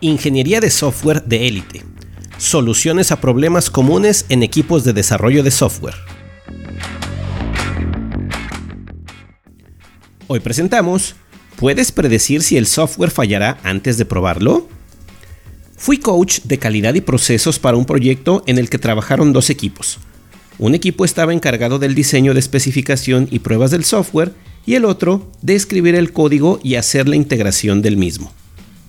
Ingeniería de software de élite. Soluciones a problemas comunes en equipos de desarrollo de software. Hoy presentamos, ¿puedes predecir si el software fallará antes de probarlo? Fui coach de calidad y procesos para un proyecto en el que trabajaron dos equipos. Un equipo estaba encargado del diseño de especificación y pruebas del software y el otro de escribir el código y hacer la integración del mismo.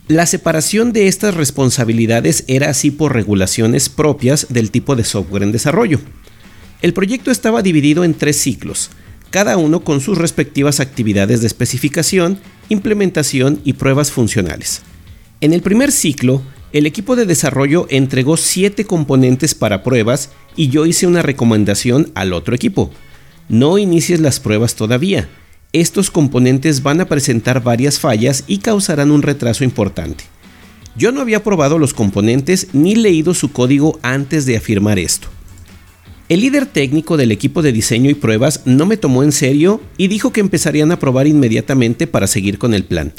La separación de estas responsabilidades era así por regulaciones propias del tipo de software en desarrollo. El proyecto estaba dividido en tres ciclos, cada uno con sus respectivas actividades de especificación, implementación y pruebas funcionales. En el primer ciclo, el equipo de desarrollo entregó siete componentes para pruebas y yo hice una recomendación al otro equipo. No inicies las pruebas todavía estos componentes van a presentar varias fallas y causarán un retraso importante. Yo no había probado los componentes ni leído su código antes de afirmar esto. El líder técnico del equipo de diseño y pruebas no me tomó en serio y dijo que empezarían a probar inmediatamente para seguir con el plan.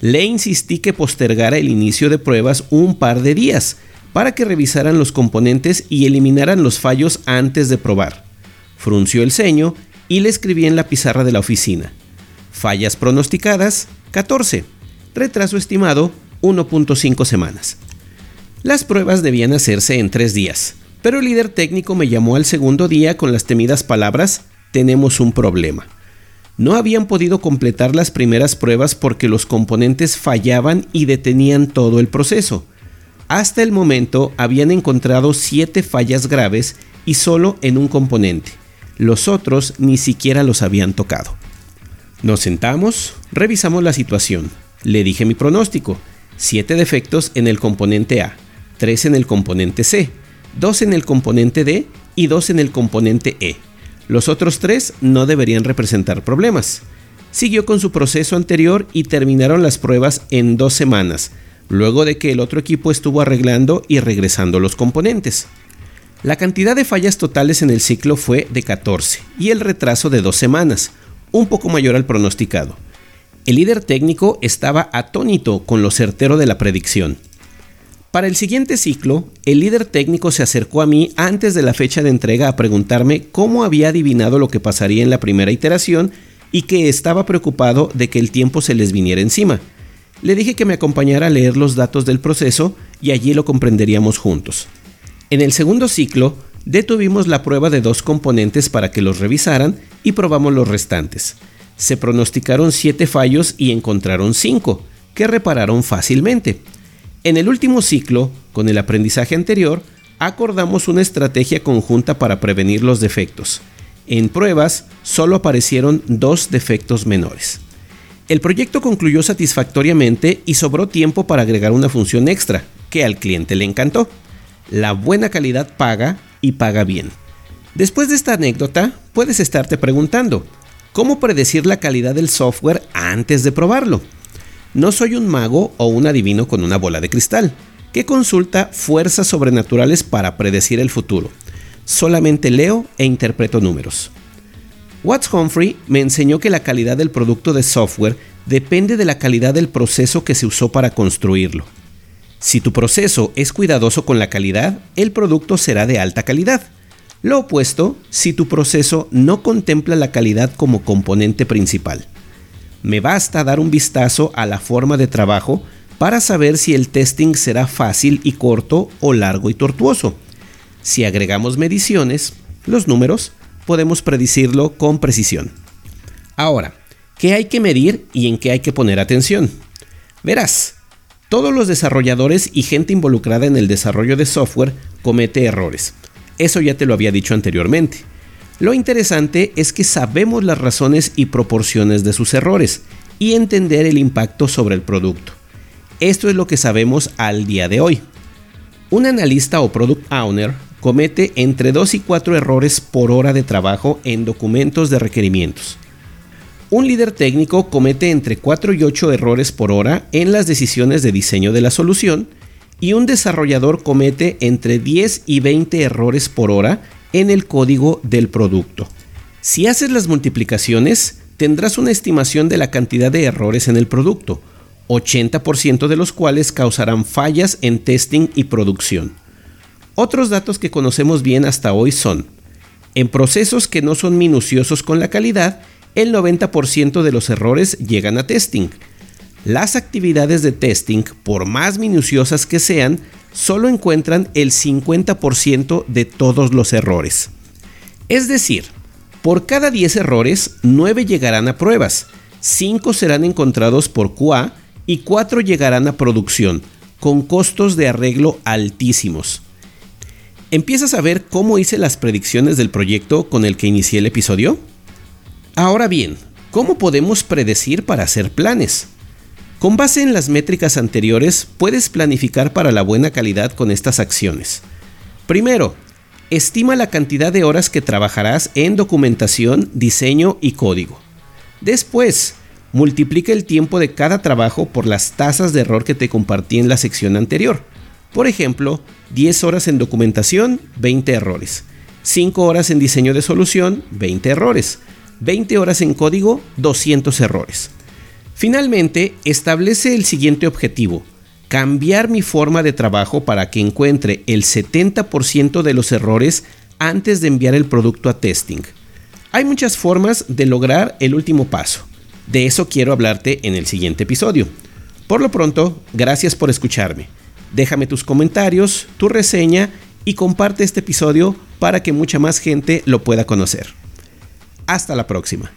Le insistí que postergara el inicio de pruebas un par de días para que revisaran los componentes y eliminaran los fallos antes de probar. Frunció el ceño y le escribí en la pizarra de la oficina. Fallas pronosticadas, 14. Retraso estimado, 1.5 semanas. Las pruebas debían hacerse en tres días, pero el líder técnico me llamó al segundo día con las temidas palabras, tenemos un problema. No habían podido completar las primeras pruebas porque los componentes fallaban y detenían todo el proceso. Hasta el momento habían encontrado siete fallas graves y solo en un componente. Los otros ni siquiera los habían tocado. Nos sentamos, revisamos la situación. Le dije mi pronóstico. 7 defectos en el componente A, 3 en el componente C, 2 en el componente D y 2 en el componente E. Los otros 3 no deberían representar problemas. Siguió con su proceso anterior y terminaron las pruebas en dos semanas, luego de que el otro equipo estuvo arreglando y regresando los componentes. La cantidad de fallas totales en el ciclo fue de 14 y el retraso de dos semanas, un poco mayor al pronosticado. El líder técnico estaba atónito con lo certero de la predicción. Para el siguiente ciclo, el líder técnico se acercó a mí antes de la fecha de entrega a preguntarme cómo había adivinado lo que pasaría en la primera iteración y que estaba preocupado de que el tiempo se les viniera encima. Le dije que me acompañara a leer los datos del proceso y allí lo comprenderíamos juntos. En el segundo ciclo, detuvimos la prueba de dos componentes para que los revisaran y probamos los restantes. Se pronosticaron siete fallos y encontraron cinco, que repararon fácilmente. En el último ciclo, con el aprendizaje anterior, acordamos una estrategia conjunta para prevenir los defectos. En pruebas, solo aparecieron dos defectos menores. El proyecto concluyó satisfactoriamente y sobró tiempo para agregar una función extra, que al cliente le encantó. La buena calidad paga y paga bien. Después de esta anécdota, puedes estarte preguntando, ¿cómo predecir la calidad del software antes de probarlo? No soy un mago o un adivino con una bola de cristal, que consulta fuerzas sobrenaturales para predecir el futuro. Solamente leo e interpreto números. Watts Humphrey me enseñó que la calidad del producto de software depende de la calidad del proceso que se usó para construirlo. Si tu proceso es cuidadoso con la calidad, el producto será de alta calidad. Lo opuesto, si tu proceso no contempla la calidad como componente principal. Me basta dar un vistazo a la forma de trabajo para saber si el testing será fácil y corto o largo y tortuoso. Si agregamos mediciones, los números, podemos predecirlo con precisión. Ahora, ¿qué hay que medir y en qué hay que poner atención? Verás, todos los desarrolladores y gente involucrada en el desarrollo de software comete errores. Eso ya te lo había dicho anteriormente. Lo interesante es que sabemos las razones y proporciones de sus errores y entender el impacto sobre el producto. Esto es lo que sabemos al día de hoy. Un analista o product owner comete entre 2 y 4 errores por hora de trabajo en documentos de requerimientos. Un líder técnico comete entre 4 y 8 errores por hora en las decisiones de diseño de la solución y un desarrollador comete entre 10 y 20 errores por hora en el código del producto. Si haces las multiplicaciones, tendrás una estimación de la cantidad de errores en el producto. 80% de los cuales causarán fallas en testing y producción. Otros datos que conocemos bien hasta hoy son, en procesos que no son minuciosos con la calidad, el 90% de los errores llegan a testing. Las actividades de testing, por más minuciosas que sean, solo encuentran el 50% de todos los errores. Es decir, por cada 10 errores, 9 llegarán a pruebas, 5 serán encontrados por QA y 4 llegarán a producción, con costos de arreglo altísimos. ¿Empiezas a ver cómo hice las predicciones del proyecto con el que inicié el episodio? Ahora bien, ¿cómo podemos predecir para hacer planes? Con base en las métricas anteriores, puedes planificar para la buena calidad con estas acciones. Primero, estima la cantidad de horas que trabajarás en documentación, diseño y código. Después, multiplica el tiempo de cada trabajo por las tasas de error que te compartí en la sección anterior. Por ejemplo, 10 horas en documentación, 20 errores. 5 horas en diseño de solución, 20 errores. 20 horas en código, 200 errores. Finalmente, establece el siguiente objetivo. Cambiar mi forma de trabajo para que encuentre el 70% de los errores antes de enviar el producto a testing. Hay muchas formas de lograr el último paso. De eso quiero hablarte en el siguiente episodio. Por lo pronto, gracias por escucharme. Déjame tus comentarios, tu reseña y comparte este episodio para que mucha más gente lo pueda conocer. Hasta la próxima.